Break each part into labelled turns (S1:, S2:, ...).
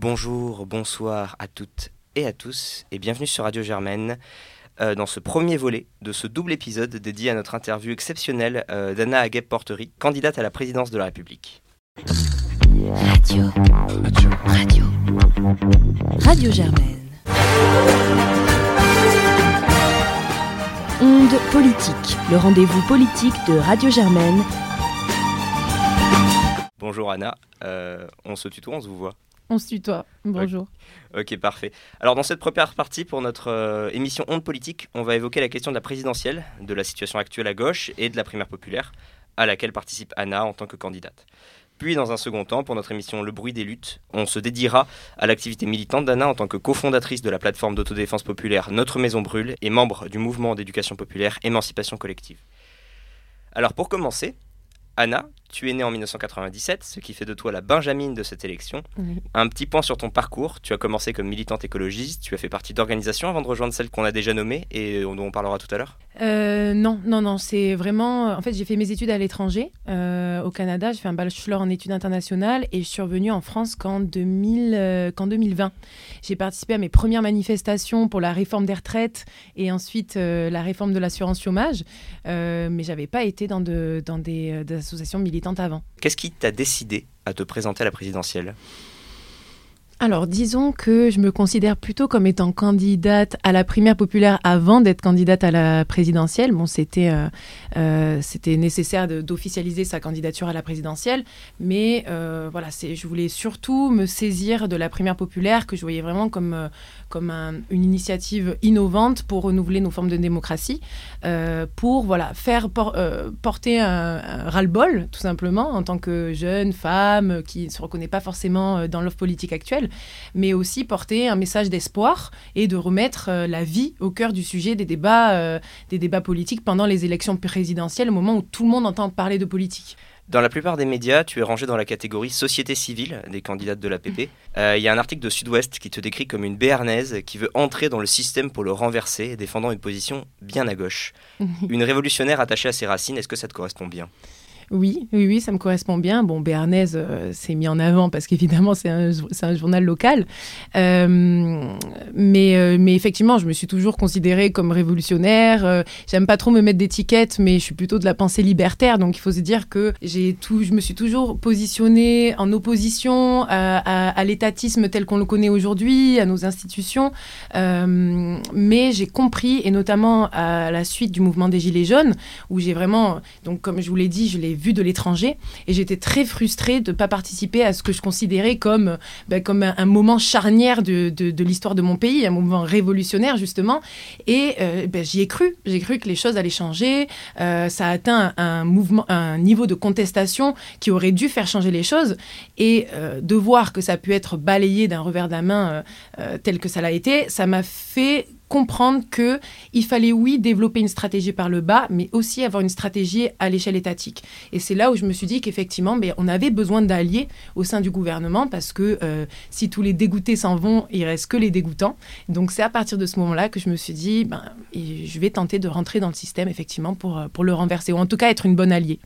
S1: Bonjour, bonsoir à toutes et à tous et bienvenue sur Radio Germaine euh, dans ce premier volet de ce double épisode dédié à notre interview exceptionnelle euh, d'Anna Aguep-Portery, candidate à la présidence de la République.
S2: Radio. Radio. Radio. Radio Germaine. Onde politique, le rendez-vous politique de Radio Germaine.
S1: Bonjour Anna, Euh, on se tutoie, on se vous voit
S3: On se tutoie. Bonjour.
S1: Ok, parfait. Alors dans cette première partie pour notre euh, émission Onde politique, on va évoquer la question de la présidentielle, de la situation actuelle à gauche et de la primaire populaire, à laquelle participe Anna en tant que candidate. Puis dans un second temps, pour notre émission Le bruit des luttes, on se dédiera à l'activité militante d'Anna en tant que cofondatrice de la plateforme d'autodéfense populaire Notre Maison Brûle et membre du mouvement d'éducation populaire Émancipation collective. Alors pour commencer, Anna, tu es née en 1997, ce qui fait de toi la Benjamine de cette élection.
S3: Oui.
S1: Un petit point sur ton parcours. Tu as commencé comme militante écologiste, tu as fait partie d'organisations avant de rejoindre celle qu'on a déjà nommée et dont on parlera tout à l'heure.
S3: Euh, non, non, non, c'est vraiment. En fait, j'ai fait mes études à l'étranger, euh, au Canada. J'ai fait un bachelor en études internationales et je suis revenue en France qu'en 2000, euh, qu'en 2020. J'ai participé à mes premières manifestations pour la réforme des retraites et ensuite euh, la réforme de l'assurance chômage, euh, mais j'avais pas été dans, de, dans des, euh, des associations militantes avant.
S1: Qu'est-ce qui t'a décidé à te présenter à la présidentielle?
S3: Alors, disons que je me considère plutôt comme étant candidate à la primaire populaire avant d'être candidate à la présidentielle. Bon, c'était euh, euh, c'était nécessaire d'officialiser sa candidature à la présidentielle, mais euh, voilà, je voulais surtout me saisir de la primaire populaire que je voyais vraiment comme comme un- une initiative innovante pour renouveler nos formes de démocratie, euh, pour voilà faire euh, porter un, ras-le-bol tout simplement en tant que jeune femme qui ne se reconnaît pas forcément euh, dans l'offre politique actuelle mais aussi porter un message d'espoir et de remettre euh, la vie au cœur du sujet des débats, euh, des débats politiques pendant les élections présidentielles, au moment où tout le monde entend parler de politique.
S1: Dans la plupart des médias, tu es rangé dans la catégorie société civile des candidates de l'APP. Euh, Il y a un article de Sud-Ouest qui te décrit comme une béarnaise qui veut entrer dans le système pour le renverser, défendant une position bien à gauche. Une révolutionnaire attachée à ses racines, est-ce que ça te correspond bien?
S3: Oui, oui, oui, ça me correspond bien. Bon, Béarnaise, euh, c'est mis en avant parce qu'évidemment, c'est un, journal local. Euh, mais, euh, mais effectivement, je me suis toujours considérée comme révolutionnaire. Euh, J'aime pas trop me mettre d'étiquettes, mais je suis plutôt de la pensée libertaire. Donc, il faut se dire que j'ai tout, je me suis toujours positionnée en opposition à, l'étatisme tel qu'on le connaît aujourd'hui, à nos institutions. Mais j'ai compris, et notamment à la suite du mouvement des Gilets jaunes, où j'ai vraiment, donc comme je vous l'ai dit, je l'ai vu de l'étranger, et j'étais très frustrée de ne pas participer à ce que je considérais comme, ben, comme un, moment charnière de, de- l'histoire de mon pays, un moment révolutionnaire justement, et euh, ben, j'y ai cru, j'ai cru que les choses allaient changer, Euh, ça a atteint un, mouvement, un niveau de contestation qui aurait dû faire changer les choses, et euh, de voir que ça a pu être balayé d'un revers de la main euh, euh, tel que ça l'a été, ça m'a fait comprendre que il fallait oui développer une stratégie par le bas, mais aussi avoir une stratégie à l'échelle étatique. Et c'est là où je me suis dit qu'effectivement, ben, on avait besoin d'alliés au sein du gouvernement parce que euh, si tous les dégoûtés s'en vont, il reste que les dégoûtants. Donc c'est à partir de ce moment-là que je me suis dit, ben, je vais tenter de rentrer dans le système effectivement pour, euh, pour le renverser, ou en tout cas être une bonne alliée.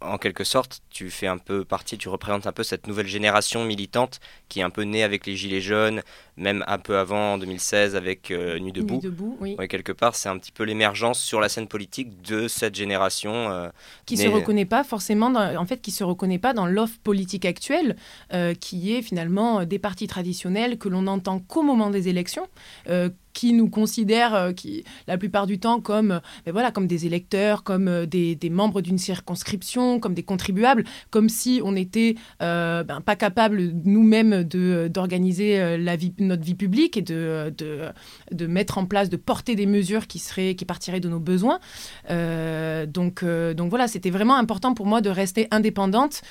S1: En quelque sorte, tu fais un peu partie, tu représentes un peu cette nouvelle génération militante qui est un peu née avec les Gilets jaunes, même un peu avant, en 2016, avec euh, Nuit debout.
S3: Nuit debout, oui.
S1: Ouais, quelque part, c'est un petit peu l'émergence sur la scène politique de cette génération. euh,
S3: qui
S1: Mais-
S3: se reconnaît pas forcément dans, en fait qui se reconnaît pas dans l'offre politique actuelle euh, qui est finalement des partis traditionnels que l'on n'entend qu'au moment des élections qui nous considèrent euh, qui la plupart du temps comme euh, ben voilà comme des électeurs comme euh, des, membres d'une circonscription comme des contribuables comme si on était euh, ben, pas capable nous-mêmes d'organiser vie notre vie publique et de, de de mettre en place de porter des mesures qui seraient qui partiraient de nos besoins donc, donc voilà, c'était vraiment important pour moi de rester indépendante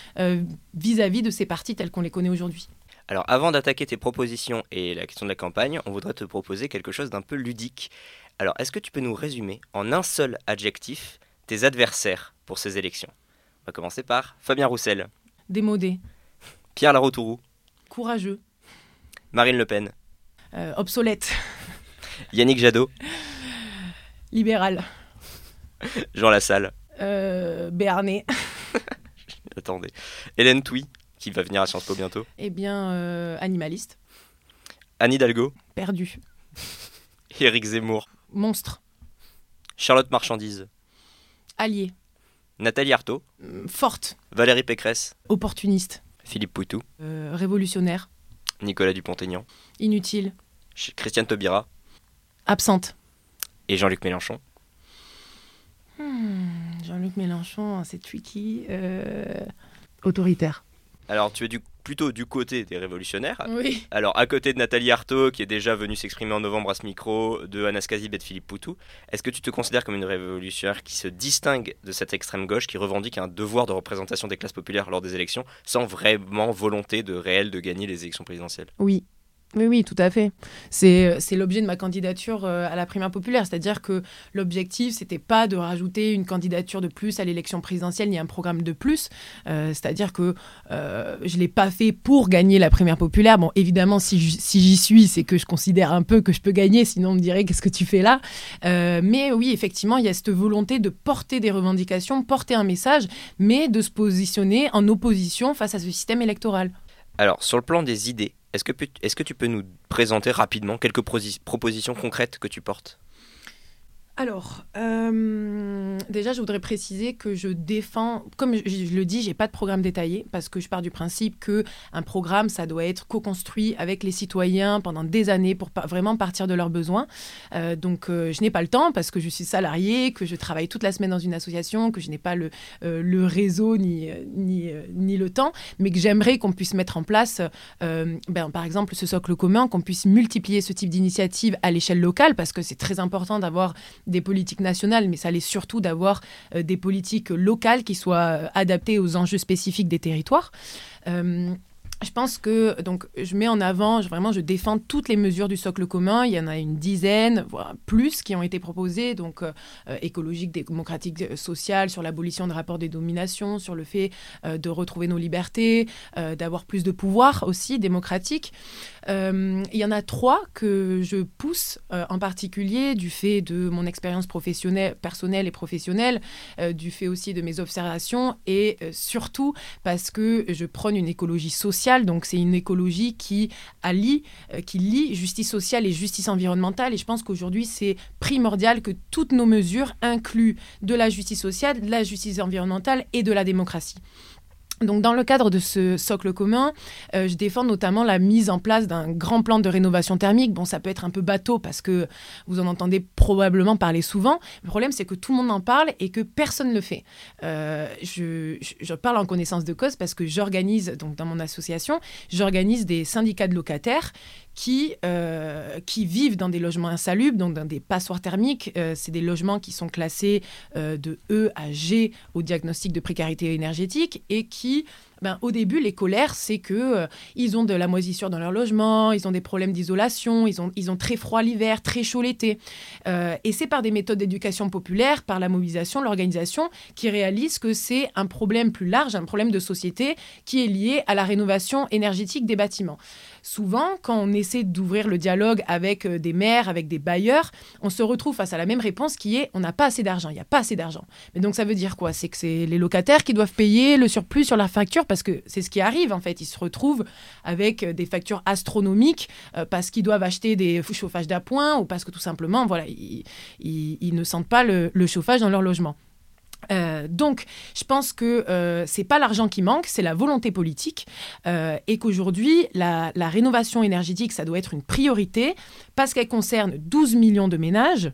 S3: vis-à-vis de ces partis tels qu'on les connaît aujourd'hui.
S1: Alors, avant d'attaquer tes propositions et la question de la campagne, on voudrait te proposer quelque chose d'un peu ludique. Alors, est-ce que tu peux nous résumer en un seul adjectif tes adversaires pour ces élections? On va commencer par Fabien Roussel,
S3: Démodé,
S1: Pierre Laroutourou,
S3: courageux,
S1: Marine Le Pen,
S3: euh, obsolète,
S1: Yannick Jadot,
S3: libéral,
S1: Jean Lassalle,
S3: euh, béarnais,
S1: attendez, Hélène Touy, qui va venir à Sciences Po bientôt
S3: Eh bien, euh, animaliste.
S1: Anne Hidalgo
S3: Perdu.
S1: Éric Zemmour
S3: Monstre.
S1: Charlotte Marchandise
S3: Allié.
S1: Nathalie Arthaud
S3: Euh, Forte.
S1: Valérie Pécresse
S3: Opportuniste.
S1: Philippe Poutou
S3: Euh, révolutionnaire.
S1: Nicolas Dupont-Aignan
S3: Inutile.
S1: Ch- Christiane Taubira
S3: Absente.
S1: et Jean-Luc Mélenchon.
S3: Jean-Luc Mélenchon, c'est tricky. Euh, Autoritaire.
S1: Alors, tu es du, plutôt du côté des révolutionnaires.
S3: Oui.
S1: Alors, à côté de Nathalie Arthaud, qui est déjà venue s'exprimer en novembre à ce micro, de Anastasie et de Philippe Poutou, est-ce que tu te considères comme une révolutionnaire qui se distingue de cette extrême gauche, qui revendique un devoir de représentation des classes populaires lors des élections, sans vraiment volonté de réelle de gagner les élections présidentielles?
S3: Oui. Oui, oui, tout à fait. C'est c'est l'objet de ma candidature euh, à la primaire populaire. C'est-à-dire que l'objectif, c'était pas de rajouter une candidature de plus à l'élection présidentielle ni un programme de plus. Euh, C'est-à-dire que euh, je l'ai pas fait pour gagner la primaire populaire. Bon, évidemment, si j'y suis, c'est que je considère un peu que je peux gagner. Sinon, on me dirait qu'est-ce que tu fais là? Euh, Mais oui, effectivement, il y a cette volonté de porter des revendications, porter un message, mais de se positionner en opposition face à ce système électoral.
S1: Alors, sur le plan des idées, est-ce que, est-ce que tu peux nous présenter rapidement quelques propositions concrètes que tu portes?
S3: Alors, euh, déjà, je voudrais préciser que je défends, comme je, le dis, j'ai pas de programme détaillé parce que je pars du principe que un programme, ça doit être co-construit avec les citoyens pendant des années pour vraiment partir de leurs besoins. Euh, donc, euh, je n'ai pas le temps parce que je suis salariée, que je travaille toute la semaine dans une association, que je n'ai pas le, réseau ni, ni, le temps, mais que j'aimerais qu'on puisse mettre en place, ben, par exemple, ce socle commun, qu'on puisse multiplier ce type d'initiative à l'échelle locale parce que c'est très important d'avoir des politiques nationales, mais ça l'est surtout d'avoir euh, des politiques locales qui soient euh, adaptées aux enjeux spécifiques des territoires. Je pense que donc je mets en avant, je- vraiment, je défends toutes les mesures du socle commun. Il y en a une dizaine, voire plus, qui ont été proposées, donc euh, euh, écologique, démocratique, euh, social, sur l'abolition des rapports des dominations, sur le fait euh, de retrouver nos libertés, d'avoir plus de pouvoir aussi démocratique. Il y en a trois que je pousse en particulier du fait de mon expérience professionnelle, personnelle et professionnelle, du fait aussi de mes observations et surtout parce que je prône une écologie sociale. Donc c'est une écologie qui allie, euh, qui lie justice sociale et justice environnementale. Et je pense qu'aujourd'hui c'est primordial que toutes nos mesures incluent de la justice sociale, de la justice environnementale et de la démocratie. Donc, dans le cadre de ce socle commun, euh, je défends notamment la mise en place d'un grand plan de rénovation thermique. Bon, ça peut être un peu bateau parce que vous en entendez probablement parler souvent. Le problème, c'est que tout le monde en parle et que personne ne le fait. Euh, je, je- parle en connaissance de cause parce que j'organise, donc dans mon association, j'organise des syndicats de locataires qui, euh, qui vivent dans des logements insalubres, donc dans des passoires thermiques. Euh, c'est des logements qui sont classés euh, de E à G au diagnostic de précarité énergétique et qui, ben, au début, les colères, c'est que ils ont de la moisissure dans leur logement, ils ont des problèmes d'isolation, ils ont, ils ont très froid l'hiver, très chaud l'été. Et c'est par des méthodes d'éducation populaire, par la mobilisation, l'organisation, qui réalisent que c'est un problème plus large, un problème de société qui est lié à la rénovation énergétique des bâtiments. Souvent, quand on essaie d'ouvrir le dialogue avec euh, des maires, avec des bailleurs, on se retrouve face à la même réponse qui est on n'a pas assez d'argent, il n'y a pas assez d'argent. Mais donc ça veut dire quoi? C'est que c'est les locataires qui doivent payer le surplus sur leur facture parce que c'est ce qui arrive en fait. Ils se retrouvent avec euh, des factures astronomiques euh, parce qu'ils doivent acheter des chauffages d'appoint ou parce que tout simplement, voilà, ils, ne sentent pas le chauffage dans leur logement. Euh, donc, je pense que euh, c'est pas l'argent qui manque, c'est la volonté politique, euh, et qu'aujourd'hui, la, la rénovation énergétique, ça doit être une priorité parce qu'elle concerne 12 millions de ménages.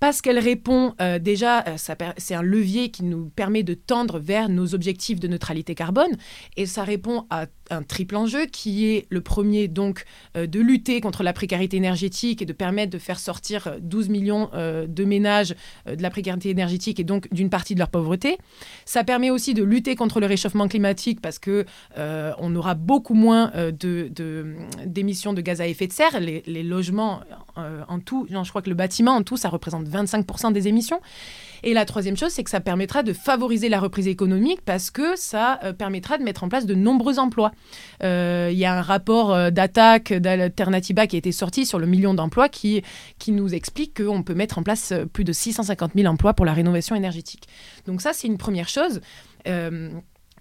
S3: Parce qu'elle répond euh, déjà, euh, c'est un levier qui nous permet de tendre vers nos objectifs de neutralité carbone, et ça répond à un triple enjeu qui est le premier donc euh, de lutter contre la précarité énergétique et de permettre de faire sortir euh, 12 millions de ménages de la précarité énergétique et donc d'une partie de leur pauvreté. Ça permet aussi de lutter contre le réchauffement climatique parce que on aura beaucoup moins euh, de- de- d'émissions de, gaz à effet de serre. Les, les logements en tout, non, je crois que le bâtiment en tout, ça représente 25% des émissions. Et la troisième chose, c'est que ça permettra de favoriser la reprise économique parce que ça euh, permettra de mettre en place de nombreux emplois. Euh, Il y a un rapport euh, d'attaque qui a été sorti sur le million d'emplois qui, qui nous explique qu'on peut mettre en place plus de 650 000 emplois pour la rénovation énergétique. Donc ça, c'est une première chose.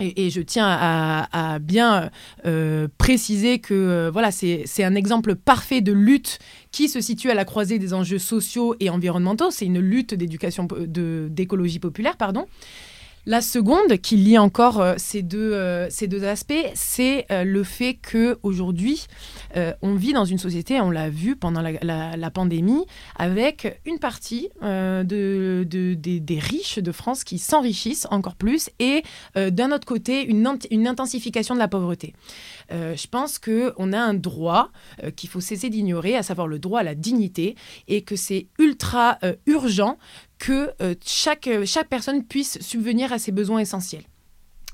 S3: Euh, Et, je tiens à, bien euh, préciser que euh, voilà, c'est un exemple parfait de lutte qui se situe à la croisée des enjeux sociaux et environnementaux. C'est une lutte d'éducation, d'écologie populaire, pardon. La seconde, qui lie encore euh, ces, deux, euh, ces deux aspects, c'est euh, le fait qu'aujourd'hui, on vit dans une société, on l'a vu pendant la, pandémie, avec une partie de, des, riches de France qui s'enrichissent encore plus et d'un autre côté, une, une, intensification de la pauvreté. je pense qu'on a un droit qu'il faut cesser d'ignorer, à savoir le droit à la dignité, et que c'est ultra urgent que euh, chaque, euh, chaque personne puisse subvenir à ses besoins essentiels.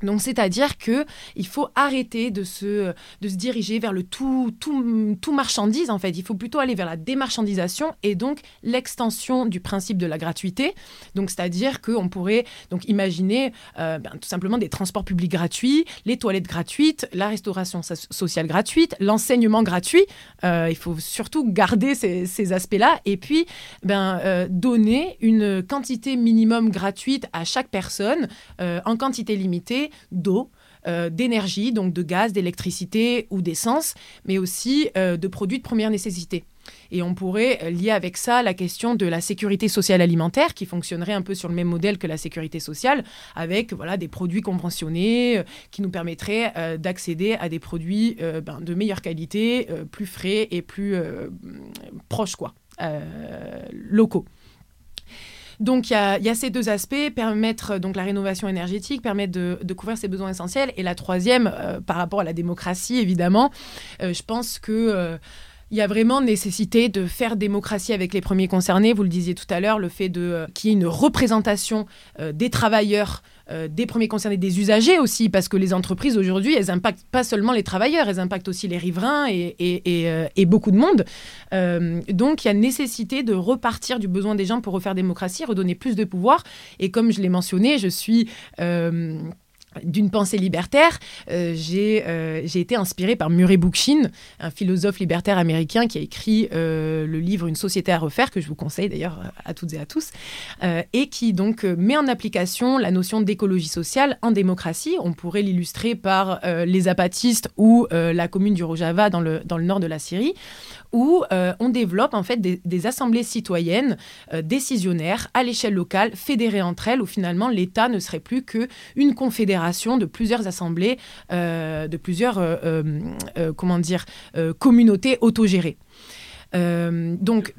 S3: Donc, c'est-à-dire que il faut arrêter de se, de se diriger vers le tout, tout, tout marchandise, en fait. Il faut plutôt aller vers la démarchandisation et donc l'extension du principe de la gratuité. Donc, c'est-à-dire qu'on pourrait donc imaginer euh, ben, tout simplement des transports publics gratuits, les toilettes gratuites, la restauration sociale gratuite, l'enseignement gratuit. Euh, il faut surtout garder ces, aspects-là et puis ben, euh, donner une quantité minimum gratuite à chaque personne en quantité limitée d'eau, euh, d'énergie, donc de gaz, d'électricité ou d'essence, mais aussi euh, de produits de première nécessité. Et on pourrait euh, lier avec ça la question de la sécurité sociale alimentaire, qui fonctionnerait un peu sur le même modèle que la sécurité sociale, avec voilà, des produits conventionnés qui nous permettraient d'accéder à des produits ben, de meilleure qualité, plus frais et plus proches, quoi, locaux. Donc il y a, ces deux aspects, permettre donc la rénovation énergétique, permettre de, couvrir ses besoins essentiels. Et la troisième, euh, par rapport à la démocratie, évidemment, euh, je pense que... Euh, il y a vraiment nécessité de faire démocratie avec les premiers concernés. Vous le disiez tout à l'heure, le fait de qu'il y ait une représentation des travailleurs euh, des premiers concernés, des usagers aussi, parce que les entreprises aujourd'hui, elles impactent pas seulement les travailleurs, elles impactent aussi les riverains et, euh, beaucoup de monde. Euh, donc il y a nécessité de repartir du besoin des gens pour refaire démocratie, redonner plus de pouvoir. Et comme je l'ai mentionné, je suis d'une pensée libertaire, euh, euh, j'ai été inspirée par Murray Bookchin, un philosophe libertaire américain qui a écrit euh, le livre Une société à refaire, que je vous conseille d'ailleurs à toutes et à tous, et qui donc met en application la notion d'écologie sociale en démocratie. On pourrait l'illustrer par les apatistes ou la commune du Rojava dans le, dans le nord de la Syrie, où on développe en fait des, assemblées citoyennes décisionnaires à l'échelle locale, fédérées entre elles, où finalement l'État ne serait plus qu'une confédération de plusieurs assemblées, euh, de plusieurs, euh, euh, comment dire, communautés autogérées. donc,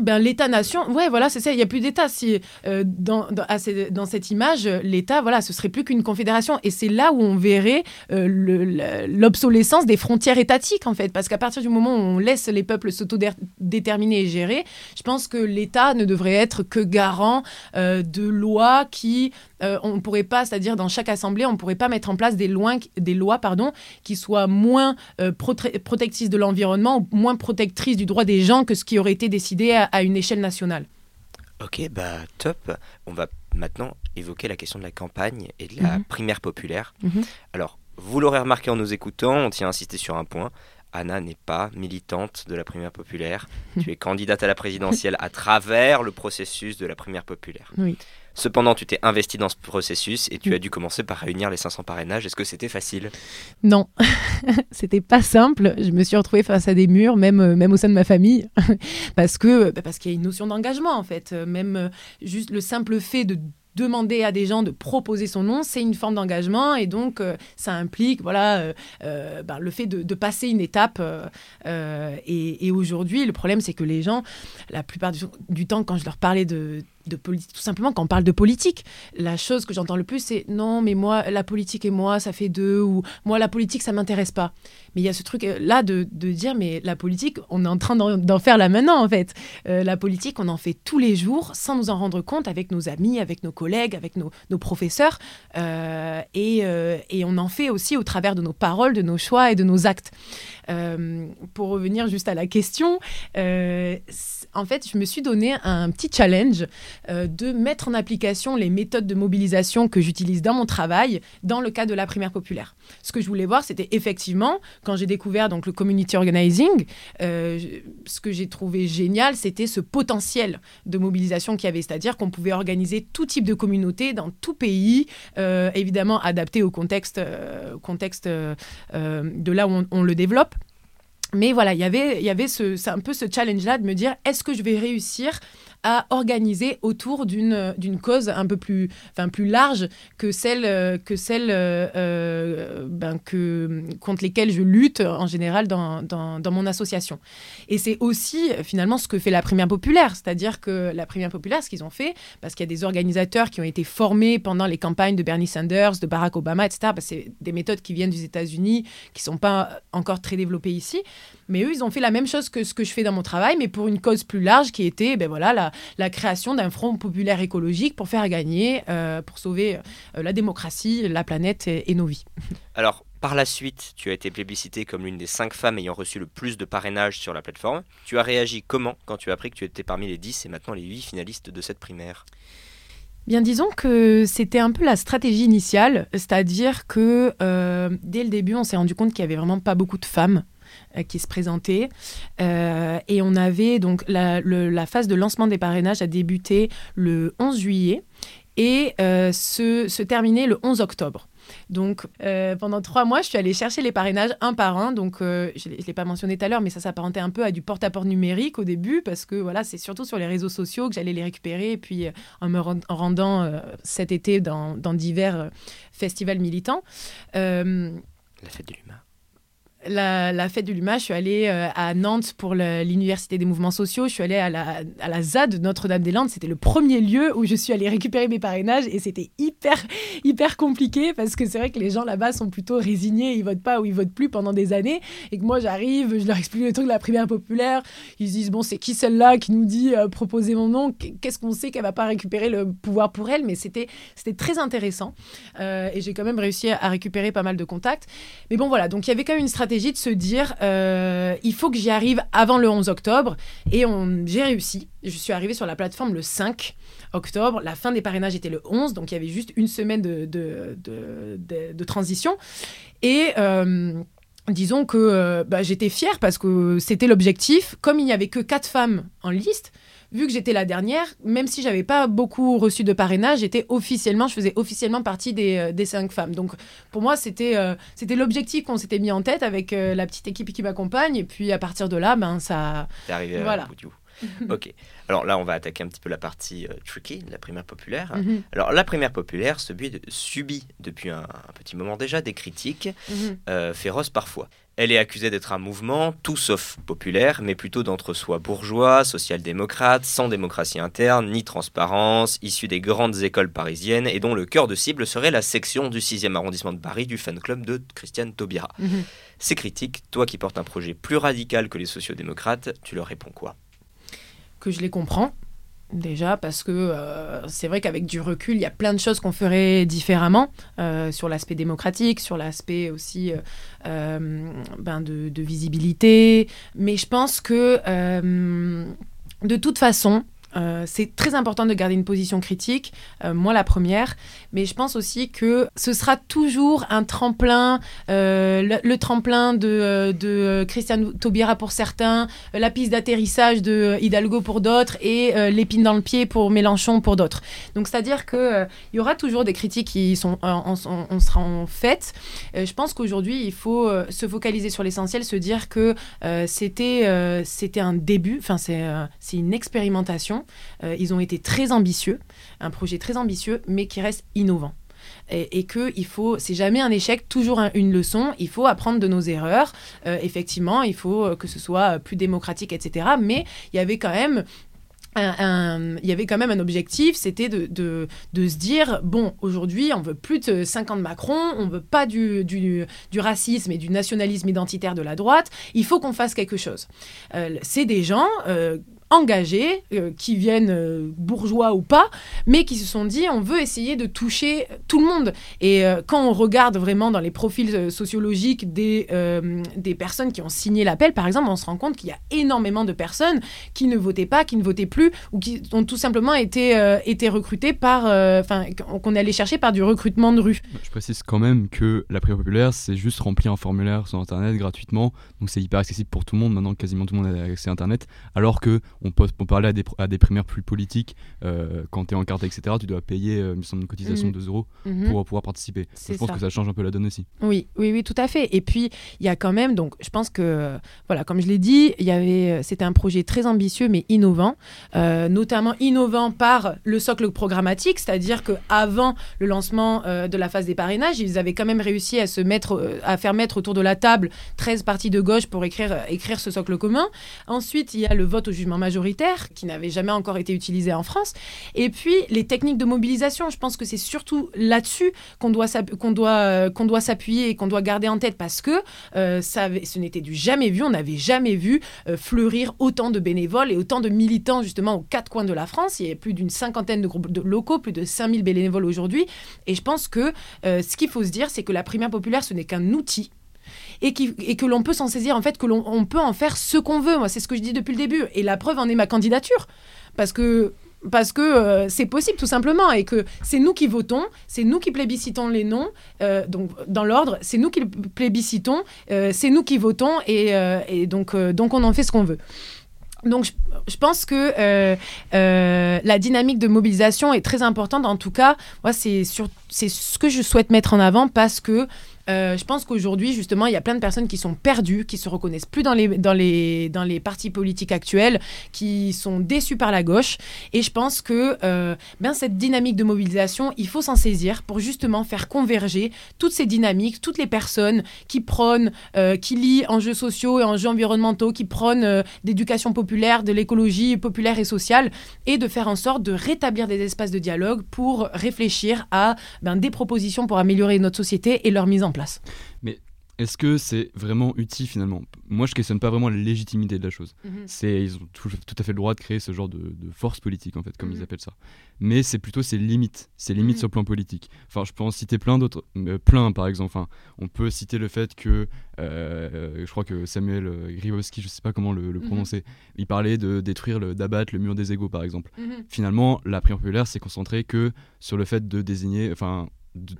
S3: ben, l'État-nation, ouais, voilà, c'est ça, il n'y a plus d'État. Si, euh, dans, dans, cette image, l'État, voilà, ce serait plus qu'une confédération. Et c'est là où on verrait euh, l'obsolescence des frontières étatiques, en fait. Parce qu'à partir du moment où on laisse les peuples s'autodéterminer et gérer, je pense que l'État ne devrait être que garant euh, de lois qui. on ne pourrait pas, c'est-à-dire dans chaque assemblée, on ne pourrait pas mettre en place des, lois, des lois pardon, qui soient moins protectrices de l'environnement moins protectrices du droit des gens que ce qui aurait été décidé à, à une échelle nationale.
S1: Ok, bah top. On va maintenant évoquer la question de la campagne et de la mhm. primaire populaire. Mhm. Alors, vous l'aurez remarqué en nous écoutant, on tient à insister sur un point. Anna n'est pas militante de la primaire populaire. tu es candidate à la présidentielle à travers le processus de la primaire populaire.
S3: Oui.
S1: Cependant, tu t'es investi dans ce processus et tu as dû commencer par réunir les 500 parrainages. Est-ce que c'était facile?
S3: Non, c'était pas simple. Je me suis retrouvée face à des murs, même, euh, même au sein de ma famille, parce que bah, parce qu'il y a une notion d'engagement en fait. Euh, même euh, juste le simple fait de demander à des gens de proposer son nom, c'est une forme d'engagement et donc ça implique voilà bah, le fait de, passer une étape. et, aujourd'hui, le problème c'est que les gens, la plupart du temps, quand je leur parlais de de politique, tout simplement quand on parle de politique, la chose que j'entends le plus c'est non mais moi la politique et moi ça fait deux ou moi la politique ça m'intéresse pas. Mais il y a ce truc euh, là de, dire mais la politique on est en train d'en faire là maintenant en fait. Euh, la politique on en fait tous les jours sans nous en rendre compte avec nos amis, avec nos collègues, avec nos, professeurs euh, et, et, on en fait aussi au travers de nos paroles, de nos choix et de nos actes. pour revenir juste à la question, en fait je me suis donné un petit challenge de mettre en application les méthodes de mobilisation que j'utilise dans mon travail dans le cadre de la primaire populaire. Ce que je voulais voir, c'était effectivement, quand j'ai découvert donc, le community organizing, ce que j'ai trouvé génial, c'était ce potentiel de mobilisation qu'il y avait, c'est-à-dire qu'on pouvait organiser tout type de communauté dans tout pays, évidemment adapté au contexte, contexte de là où on le développe. Mais voilà, il y avait ce, un peu ce challenge-là de me dire, est-ce que je vais réussir à organiser autour d'une d'une cause un peu plus enfin plus large que celle que celle euh, euh, ben, que contre lesquelles je lutte en général dans, dans, dans mon association. Et c'est aussi finalement ce que fait la primaire populaire. C'est-à-dire que la primaire populaire ce qu'ils ont fait parce qu'il y a des organisateurs qui ont été formés pendant les campagnes de Bernie Sanders de Barack Obama etc c'est des méthodes qui viennent des États-Unis qui sont pas encore très développées ici. Mais eux, ils ont fait la même chose que ce que je fais dans mon travail, mais pour une cause plus large qui était ben voilà, la, création d'un front populaire écologique pour faire gagner, euh, pour sauver euh, la démocratie, la planète et, nos vies.
S1: Alors, par la suite, tu as été plébiscitée comme l'une des cinq femmes ayant reçu le plus de parrainage sur la plateforme. Tu as réagi comment quand tu as appris que tu étais parmi les 10 et maintenant les 8 finalistes de cette primaire?
S3: Bien, disons que c'était un peu la stratégie initiale, c'est-à-dire que euh, dès le début, on s'est rendu compte qu'il n'y avait vraiment pas beaucoup de femmes qui se présentait. Euh, et on avait donc la, phase de lancement des parrainages a débuté le 11 juillet et euh, se, se terminait le 11 octobre. Donc pendant trois mois, je suis allée chercher les parrainages un par un. Donc je ne l'ai pas mentionné tout à l'heure, mais ça s'apparentait un peu à du porte-à-porte numérique au début, parce que voilà, c'est surtout sur les réseaux sociaux que j'allais les récupérer. Et puis en me rendant cet été dans divers festivals militants.
S1: La fête de l'humain
S3: la, fête de l'UMA, je suis allée euh, à Nantes pour l'Université des mouvements sociaux. Je suis allée à la, à la ZAD Notre-Dame-des-Landes. C'était le premier lieu où je suis allée récupérer mes parrainages et c'était hyper, hyper compliqué parce que c'est vrai que les gens là-bas sont plutôt résignés. Ils votent pas ou ils votent plus pendant des années. Et que moi, j'arrive, je leur explique le truc de la primaire populaire. Ils se disent, bon, c'est qui celle-là qui nous dit euh, proposer mon nom? Qu'est-ce qu'on sait qu'elle va pas récupérer le pouvoir pour elle? Mais c'était très intéressant. Euh, et j'ai quand même réussi à récupérer pas mal de contacts. Mais bon, voilà. Donc il y avait quand même une stratégie de se dire euh, il faut que j'y arrive avant le 11 octobre. Et j'ai réussi. Je suis arrivée sur la plateforme le 5 octobre. La fin des parrainages était le 11, donc il y avait juste une semaine de, de, transition. Et. Euh, disons que euh, bah, j'étais fière parce que c'était l'objectif. Comme il n'y avait que quatre femmes en liste, vu que j'étais la dernière, même si j'avais pas beaucoup reçu de parrainage, j'étais officiellement, je faisais officiellement partie des, euh, des cinq femmes. Donc pour moi, c'était euh, c'était l'objectif qu'on s'était mis en tête avec euh, la petite équipe qui m'accompagne. Et puis à partir de là, ben ça.
S1: C'est arrivé voilà. à bout du bout. ok. Alors là, on va attaquer un petit peu la partie tricky, la primaire populaire. Mhm. Alors la primaire populaire subit, subit depuis un, petit moment déjà des critiques mhm. féroces parfois. Elle est accusée d'être un mouvement tout sauf populaire, mais plutôt d'entre-soi bourgeois, social-démocrate, sans démocratie interne, ni transparence, issu des grandes écoles parisiennes et dont le cœur de cible serait la section du 6e arrondissement de Paris du fan club de Christiane Taubira. Mhm. Ces critiques, toi qui portes un projet plus radical que les sociodémocrates, tu leur réponds quoi?
S3: Que je les comprends, déjà parce que euh, c'est vrai qu'avec du recul, il y a plein de choses qu'on ferait différemment euh, sur l'aspect démocratique, sur l'aspect aussi euh, ben de, de, visibilité. Mais je pense que de toute façon, euh, c'est très important de garder une position critique, euh, moi la première, mais je pense aussi que ce sera toujours un tremplin, euh, le, tremplin de, de Christian Taubira pour certains, la piste d'atterrissage de Hidalgo pour d'autres et l'épine dans le pied pour Mélenchon pour d'autres. Donc c'est-à-dire qu'il il y aura toujours des critiques qui sont, en, sera en je pense qu'aujourd'hui, il faut se focaliser sur l'essentiel, se dire que c'était c'était un début, enfin c'est une expérimentation euh, ils ont été très ambitieux, un projet très ambitieux, mais qui reste innovant et, que il faut, c'est jamais un échec, toujours une leçon. Il faut apprendre de nos erreurs. Euh, effectivement, il faut euh, que ce soit plus démocratique, etc. Mais il y avait quand même un, objectif, c'était de, se dire, bon, aujourd'hui, on veut plus de 50 de Macron, on veut pas du, racisme et du nationalisme identitaire de la droite, il faut qu'on fasse quelque chose. c'est des gens engagés, euh, qui viennent euh, bourgeois ou pas, mais qui se sont dit on veut essayer de toucher tout le monde. Et euh, quand on regarde vraiment dans les profils euh, sociologiques des, euh, des personnes qui ont signé l'appel, par exemple, on se rend compte qu'il y a énormément de personnes qui ne votaient pas, qui ne votaient plus, ou qui ont tout simplement été, euh, été recrutées par, euh, enfin, qu'on allé chercher par du recrutement de rue.
S4: Je précise quand même que la prière populaire, c'est juste remplir un formulaire sur Internet gratuitement. Donc c'est hyper accessible pour tout le monde. Maintenant, quasiment tout le monde a accès à Internet. Alors que on peut, pour parler à des, à des primaires plus politiques, euh, quand tu es en carte, etc., tu dois payer, euh, une cotisation
S3: Mhm.
S4: de 2 euros
S3: Mhm.
S4: pour pouvoir participer. Donc, je pense
S3: ça.
S4: que ça change un peu la donne aussi.
S3: Oui, oui, oui, tout à fait. Et puis, il y a quand même, donc, je pense que, voilà, comme je l'ai dit, il y avait, euh, c'était un projet très ambitieux, mais innovant, euh, notamment innovant par le socle programmatique, c'est-à-dire que avant le lancement de la phase des parrainages, ils avaient quand même réussi à se mettre, à faire mettre autour de la table 13 partis de gauche pour écrire, écrire ce socle commun. Ensuite, il y a le vote au jugement majoritaire, qui n'avait jamais encore été utilisé en France. Et puis, les techniques de mobilisation. Je pense que c'est surtout là-dessus qu'on doit, qu'on doit, euh, qu'on doit s'appuyer et qu'on doit garder en tête parce que euh, ça ce n'était du jamais vu. On n'avait jamais vu euh, fleurir autant de bénévoles et autant de militants justement aux quatre coins de la France. Il y a plus d'une cinquantaine de groupes locaux, plus de 5000 bénévoles aujourd'hui. Et je pense que ce qu'il faut se dire, c'est que la primaire populaire, ce n'est qu'un outil. Et, que l'on peut s'en saisir, en fait, que l'on on peut en faire ce qu'on veut. Moi, c'est ce que je dis depuis le début. Et la preuve en est ma candidature. Parce que parce que euh, c'est possible tout simplement et que c'est nous qui votons, c'est nous qui plébiscitons les noms, euh, donc dans l'ordre, c'est nous qui plébiscitons, euh, c'est nous qui votons et, donc, donc on en fait ce qu'on veut. Donc je, pense que la dynamique de mobilisation est très importante. En tout cas, moi c'est c'est ce que je souhaite mettre en avant parce que euh, je pense qu'aujourd'hui, justement, il y a plein de personnes qui sont perdues, qui se reconnaissent plus dans les, dans les, dans les partis politiques actuels, qui sont déçus par la gauche. Et je pense que euh, ben, cette dynamique de mobilisation, il faut s'en saisir pour justement faire converger toutes ces dynamiques, toutes les personnes qui prônent, euh, qui lient enjeux sociaux et enjeux environnementaux, qui prônent d'éducation populaire, de l'écologie populaire et sociale, et de faire en sorte de rétablir des espaces de dialogue pour réfléchir à ben, des propositions pour améliorer notre société et leur mise en place.
S4: Est-ce que c'est vraiment utile finalement? Moi, je questionne pas vraiment la légitimité de la chose.
S3: Mhm.
S4: C'est, ils ont tout, tout à fait le droit de créer ce genre de, de force politique, en fait, comme
S3: Mhm.
S4: ils appellent ça. Mais c'est plutôt ses limites, ses limites
S3: Mhm.
S4: sur le plan politique. Enfin, je peux en citer plein d'autres, euh, plein par exemple. Enfin, on peut citer le fait que, euh, je crois que Samuel euh, Gribowski, je sais pas comment le, le
S3: Mhm.
S4: prononcer, il parlait de détruire, d'abattre le mur des égaux, par exemple.
S3: Mhm.
S4: Finalement, la primaire populaire s'est concentrée que sur le fait de désigner, enfin,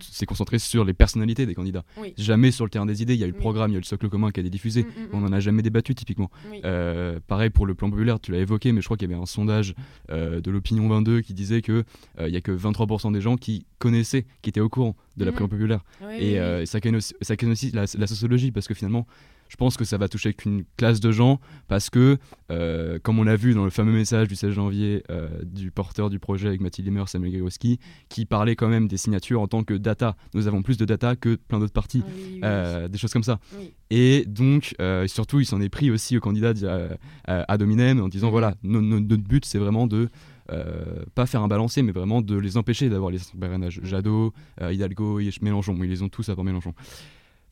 S4: s'est concentrée sur les personnalités des candidats.
S3: Oui.
S4: Jamais sur le terrain des idées. Il y a eu le
S3: Oui.
S4: programme, il y a eu le socle commun qui a été diffusé.
S3: Mhm, mhm,
S4: On n'en a jamais débattu typiquement.
S3: Oui.
S4: Euh, pareil pour le plan populaire, tu l'as évoqué, mais je crois qu'il y avait un sondage euh, de l'opinion 22 qui disait que euh, il y a que 23% des gens qui connaissaient, qui étaient au courant de la
S3: Mhm.
S4: primaire populaire. Et euh, ça questionne aussi, ça aussi la, la sociologie parce que finalement, je pense que ça va toucher qu'une classe de gens parce que, euh, comme on l'a vu dans le fameux message du 16 janvier euh, du porteur du projet avec Mathilde Lemmer, Samuel Grigowski, qui parlait quand même des signatures en tant que data. Nous avons plus de data que plein d'autres partis.
S3: Oui, oui.
S4: Euh, des choses comme ça. Et donc, surtout, il s'en est pris aussi au candidat euh, euh, ad hominem en disant
S3: Mhm.
S4: voilà, no- no- notre but, c'est vraiment de euh, pas faire un balancier, mais vraiment de les empêcher d'avoir les parrainages.
S3: Mhm.
S4: Jadot, euh, Hidalgo Mélenchon. Ils les ont tous à part Mélenchon.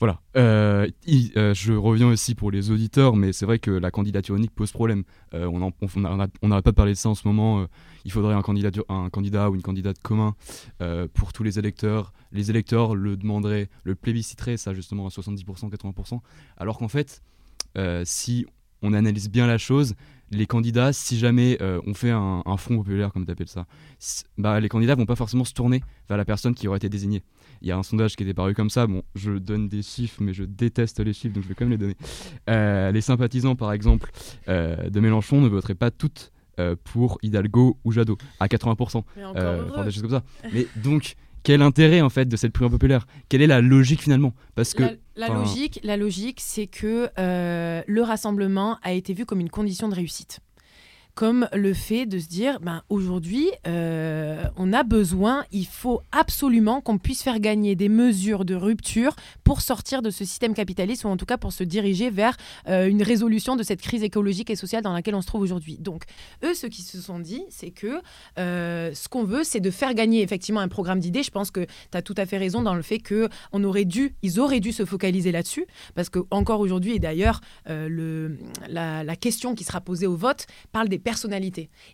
S4: Voilà. Euh, euh, je reviens aussi pour les auditeurs, mais c'est vrai que la candidature unique pose problème. Euh, on n'arrête pas de parler de ça en ce moment. il faudrait un, candidat ou une candidate commun pour tous les électeurs. Les électeurs le demanderaient, le plébisciteraient, ça justement à 70%, 80%. Alors qu'en fait, si on analyse bien la chose, les candidats, si jamais on fait un, un front populaire, comme tu appelles ça, bah, les candidats vont pas forcément se tourner vers la personne qui aurait été désignée. Il y a un sondage qui était paru comme ça. Bon, je donne des chiffres, mais je déteste les chiffres, donc je vais quand même les donner. Euh, les sympathisants, par exemple, euh, de Mélenchon ne voteraient pas toutes euh, pour Hidalgo ou Jadot, à 80%.
S3: Mais encore
S4: Euh,
S3: heureux.
S4: enfin, des choses comme ça. Mais donc, quel intérêt en fait de cette primaire populaire? Quelle est la logique finalement? Parce que
S3: La, logique, la logique, c'est que le rassemblement a été vu comme une condition de réussite. Comme le fait de se dire, ben, aujourd'hui, euh, on a besoin, il faut absolument qu'on puisse faire gagner des mesures de rupture pour sortir de ce système capitaliste, ou en tout cas pour se diriger vers euh, une résolution de cette crise écologique et sociale dans laquelle on se trouve aujourd'hui. Donc, eux, ce qu'ils se sont dit, c'est que euh, ce qu'on veut, c'est de faire gagner effectivement un programme d'idées. Je pense que tu as tout à fait raison dans le fait que aurait dû, ils auraient dû se focaliser là-dessus, parce que encore aujourd'hui, et d'ailleurs, le, la, la question qui sera posée au vote parle des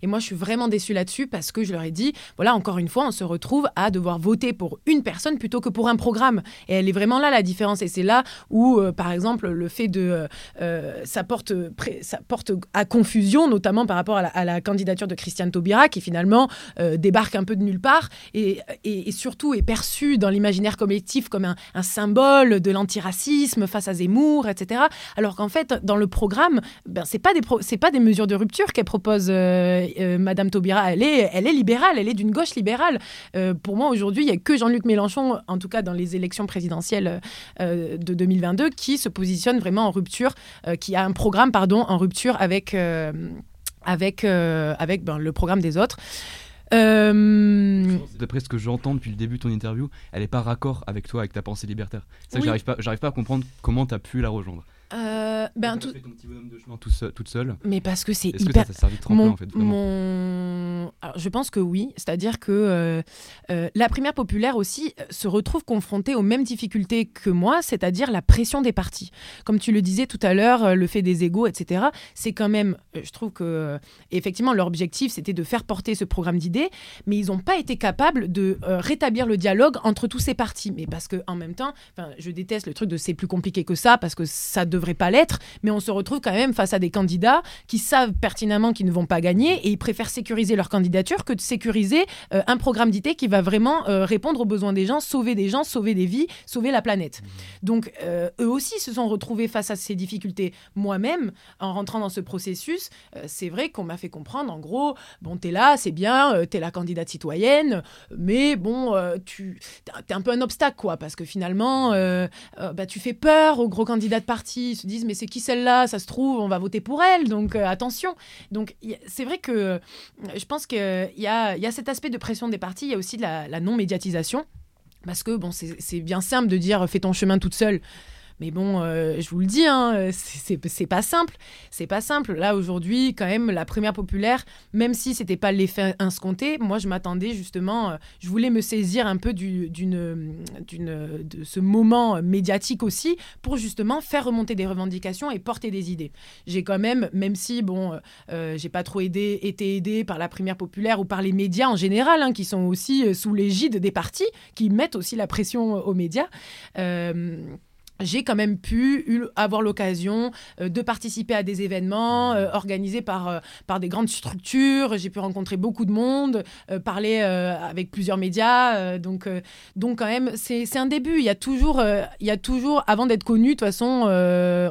S3: Et moi, je suis vraiment déçue là-dessus parce que je leur ai dit, voilà, encore une fois, on se retrouve à devoir voter pour une personne plutôt que pour un programme. Et elle est vraiment là la différence. Et c'est là où, euh, par exemple, le fait de, euh, euh, ça porte, ça porte à confusion, notamment par rapport à la, candidature de Christiane Taubira, qui finalement débarque un peu de nulle part et, et, surtout est perçue dans l'imaginaire collectif comme un, un symbole de l'antiracisme face à Zemmour, etc. Alors qu'en fait, dans le programme, ben, c'est pas des c'est pas des mesures de rupture qu'elle propose euh, euh, Madame Taubira. Elle est, elle est libérale, elle est d'une gauche libérale. Euh, pour moi, aujourd'hui, il y a que Jean-Luc Mélenchon, en tout cas dans les élections présidentielles de 2022, qui se positionne vraiment en rupture, qui a un programme, pardon, en rupture avec avec avec ben, le programme des autres.
S4: D'après ce que j'entends depuis le début de ton interview, elle n'est pas raccord avec toi, avec ta pensée libertaire. C'est ça que j'arrive pas, j'arrive pas à comprendre comment tu as pu la rejoindre.
S3: Euh, ben
S4: tout... fait ton petit bonhomme de chemin tout seul, toute seule.
S3: Mais parce que c'est
S4: hyper. Que ça, servi de tremplin,
S3: mon,
S4: en fait,
S3: mon... Alors, je pense que oui. C'est-à-dire que euh, euh, la primaire populaire aussi euh, se retrouve confrontée aux mêmes difficultés que moi, c'est-à-dire la pression des partis. Comme tu le disais tout à l'heure, le fait des égaux, etc. C'est quand même, je trouve que effectivement leur objectif c'était de faire porter ce programme d'idées, mais ils n'ont pas été capables de rétablir le dialogue entre tous ces partis. Mais parce que en même temps, je déteste le truc de c'est plus compliqué que ça parce que ça devrait pas l'être, mais on se retrouve quand même face à des candidats qui savent pertinemment qu'ils ne vont pas gagner et ils préfèrent sécuriser leur candidature que de sécuriser euh, un programme d'idées qui va vraiment euh, répondre aux besoins des gens, sauver des gens, sauver des vies, sauver la planète. Mmh. Donc euh, eux aussi se sont retrouvés face à ces difficultés. Moi-même, en rentrant dans ce processus, c'est vrai qu'on m'a fait comprendre, en gros, bon, t'es là, c'est bien, t'es la candidate citoyenne, mais bon, tu es un peu un obstacle, quoi, parce que finalement, bah, tu fais peur aux gros candidats de parti se disent mais c'est qui celle-là? Ça se trouve, on va voter pour elle, donc euh, attention. Donc c'est vrai que euh, je pense qu'il y a, y a cet aspect de pression des partis, il y a aussi la, la non-médiatisation. Parce que bon, c'est bien simple de dire fais ton chemin toute seule. Mais bon, euh, je vous le dis, hein, c'est pas simple. C'est pas simple. Là, aujourd'hui, quand même, la première populaire, même si c'était pas l'effet escompté, moi, je m'attendais justement, euh, je voulais me saisir un peu d'une, de ce moment médiatique aussi pour justement faire remonter des revendications et porter des idées. J'ai quand même, même si, bon, euh, j'ai pas trop été aidé par la première populaire ou par les médias en général, hein, qui sont aussi sous l'égide des partis, qui mettent aussi la pression aux médias j'ai quand même pu avoir l'occasion euh, de participer à des événements euh, organisés par, euh, par des grandes structures. J'ai pu rencontrer beaucoup de monde, parler avec plusieurs médias. donc, donc, quand même, c'est un début. Il y a toujours, il y a toujours avant d'être connu, de toute façon,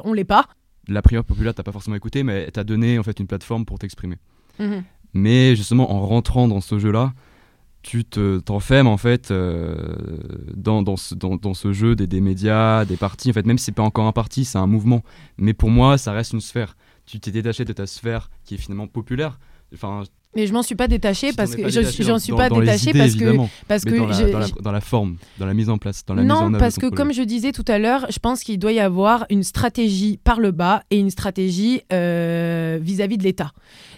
S3: on l'est pas.
S4: La prière populaire, t'as pas forcément écouté, mais t'as donné en fait une plateforme pour t'exprimer. Mmh mais justement, en rentrant dans ce jeu-là, tu te t'enfermes en fait euh, dans, dans, ce, dans, dans, ce jeu des, des, médias, des partis. En fait, même si c'est pas encore un parti, c'est un mouvement. Mais pour moi, ça reste une sphère. Tu t'es détaché de ta sphère qui est finalement populaire. Enfin,
S3: mais je m'en suis pas détaché parce que je j'en suis pas parce que parce que
S4: dans la, dans, la, forme, dans la mise en place, dans la
S3: non,
S4: mise en œuvre.
S3: parce que comme je disais tout à l'heure, je pense qu'il doit y avoir une stratégie par le bas et une stratégie euh, vis-à-vis de l'État.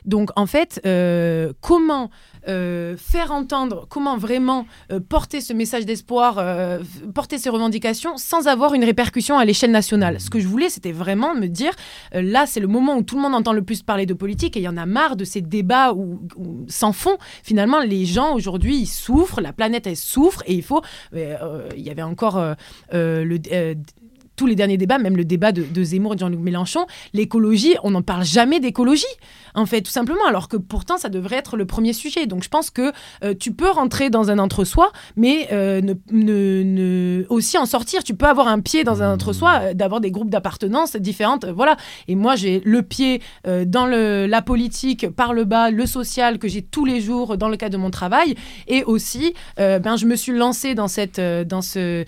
S3: Donc en fait, euh, comment euh, faire entendre, comment vraiment euh, porter ce message d'espoir, euh, porter ces revendications sans avoir une répercussion à l'échelle nationale? Ce que je voulais, c'était vraiment me dire, là, c'est le moment où tout le monde entend le plus parler de politique et il y en a marre de ces débats où, sans fond. Finalement, les gens aujourd'hui, ils souffrent, la planète, elle souffre et il faut... Il y avait encore le tous les derniers débats, même le débat de, de Zemmour et Jean-Luc Mélenchon, l'écologie, on n'en parle jamais d'écologie, en fait, tout simplement, alors que pourtant, ça devrait être le premier sujet. Donc, je pense que euh, tu peux rentrer dans un entre-soi, mais euh, ne, ne, aussi en sortir. Tu peux avoir un pied dans un entre-soi, euh, d'avoir des groupes d'appartenance différentes, voilà. Et moi, j'ai le pied dans le, la politique, par le bas, le social, que j'ai tous les jours dans le cadre de mon travail, et aussi, ben, je me suis lancée dans cette, dans ce,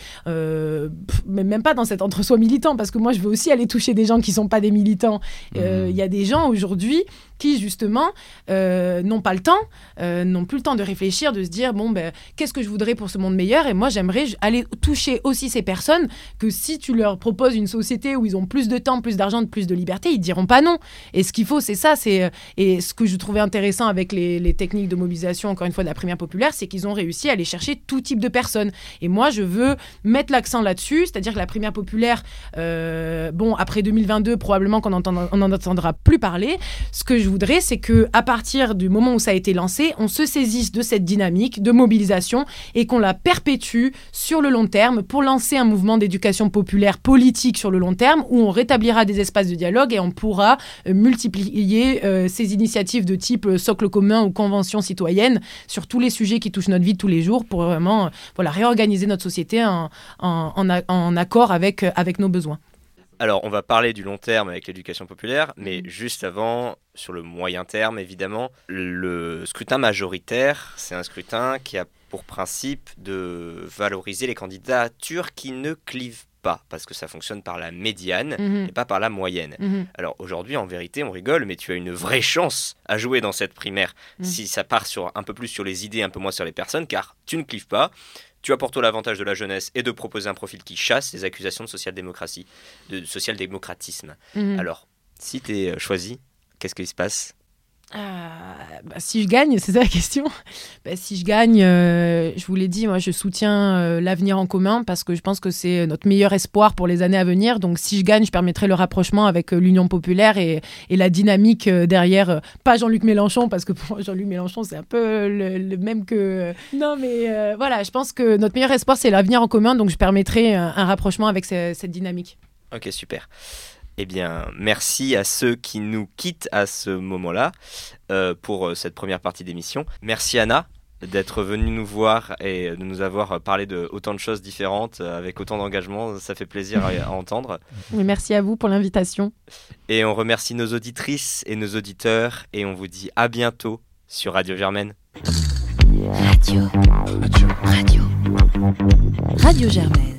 S3: même pas dans cet entre soit militant, parce que moi, je veux aussi aller toucher des gens qui sont pas des militants. Mmh. Il y a des gens aujourd'hui qui justement euh, n'ont pas le temps, euh, n'ont plus le temps de réfléchir, de se dire bon ben qu'est-ce que je voudrais pour ce monde meilleur? Et moi j'aimerais aller toucher aussi ces personnes que si tu leur proposes une société où ils ont plus de temps, plus d'argent, plus de liberté, ils diront pas non. Et ce qu'il faut c'est ça, c'est euh, et ce que je trouvais intéressant avec les, techniques de mobilisation encore une fois de la première populaire, c'est qu'ils ont réussi à aller chercher tout type de personnes. Et moi je veux mettre l'accent là-dessus, c'est-à-dire que la première populaire, bon après 2022 probablement qu'on n'en entendra plus parler. Ce que je voudrais, c'est que à partir du moment où ça a été lancé, on se saisisse de cette dynamique de mobilisation et qu'on la perpétue sur le long terme pour lancer un mouvement d'éducation populaire politique sur le long terme où on rétablira des espaces de dialogue et on pourra euh, multiplier euh, ces initiatives de type euh, socle commun ou convention citoyenne sur tous les sujets qui touchent notre vie de tous les jours pour vraiment voilà, réorganiser notre société en, en, accord avec, avec nos besoins.
S1: Alors, on va parler du long terme avec l'éducation populaire, mais
S3: Mhm.
S1: juste avant, sur le moyen terme, évidemment, le scrutin majoritaire, c'est un scrutin qui a pour principe de valoriser les candidatures qui ne clivent pas, parce que ça fonctionne par la médiane
S3: Mhm.
S1: et pas par la moyenne.
S3: Mhm.
S1: Alors aujourd'hui, en vérité, on rigole, mais tu as une vraie chance à jouer dans cette primaire si ça part sur un peu plus sur les idées, un peu moins sur les personnes, car tu ne clives pas. Tu toi l'avantage de la jeunesse et de proposer un profil qui chasse les accusations de social-démocratie, de social-démocratisme.
S3: Mhm.
S1: Alors, si tu es choisi, qu'est-ce qui se passe?
S3: Bah, si je gagne, c'est ça la question. Bah, si je gagne, euh, je vous l'ai dit, moi je soutiens euh, l'avenir en commun parce que je pense que c'est notre meilleur espoir pour les années à venir. Donc si je gagne, je permettrai le rapprochement avec euh, l'Union populaire et, et la dynamique euh, derrière. euh, pas Jean-Luc Mélenchon parce que pour moi, Jean-Luc Mélenchon c'est un peu le, le même que. euh, Non mais euh, voilà, je pense que notre meilleur espoir c'est l'avenir en commun. Donc je permettrai un, un rapprochement avec ce- cette dynamique.
S1: Ok, super. Eh bien, merci à ceux qui nous quittent à ce moment-là euh, pour euh, cette première partie d'émission. Merci Anna d'être venue nous voir et de nous avoir parlé de autant de choses différentes euh, avec autant d'engagement. Ça fait plaisir à, à entendre.
S3: Oui, merci à vous pour l'invitation.
S1: Et on remercie nos auditrices et nos auditeurs et on vous dit à bientôt sur Radio Germaine.
S2: Radio. Radio. Radio Germaine.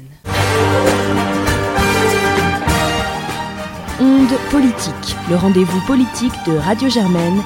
S2: Onde politique, le rendez-vous politique de Radio Germaine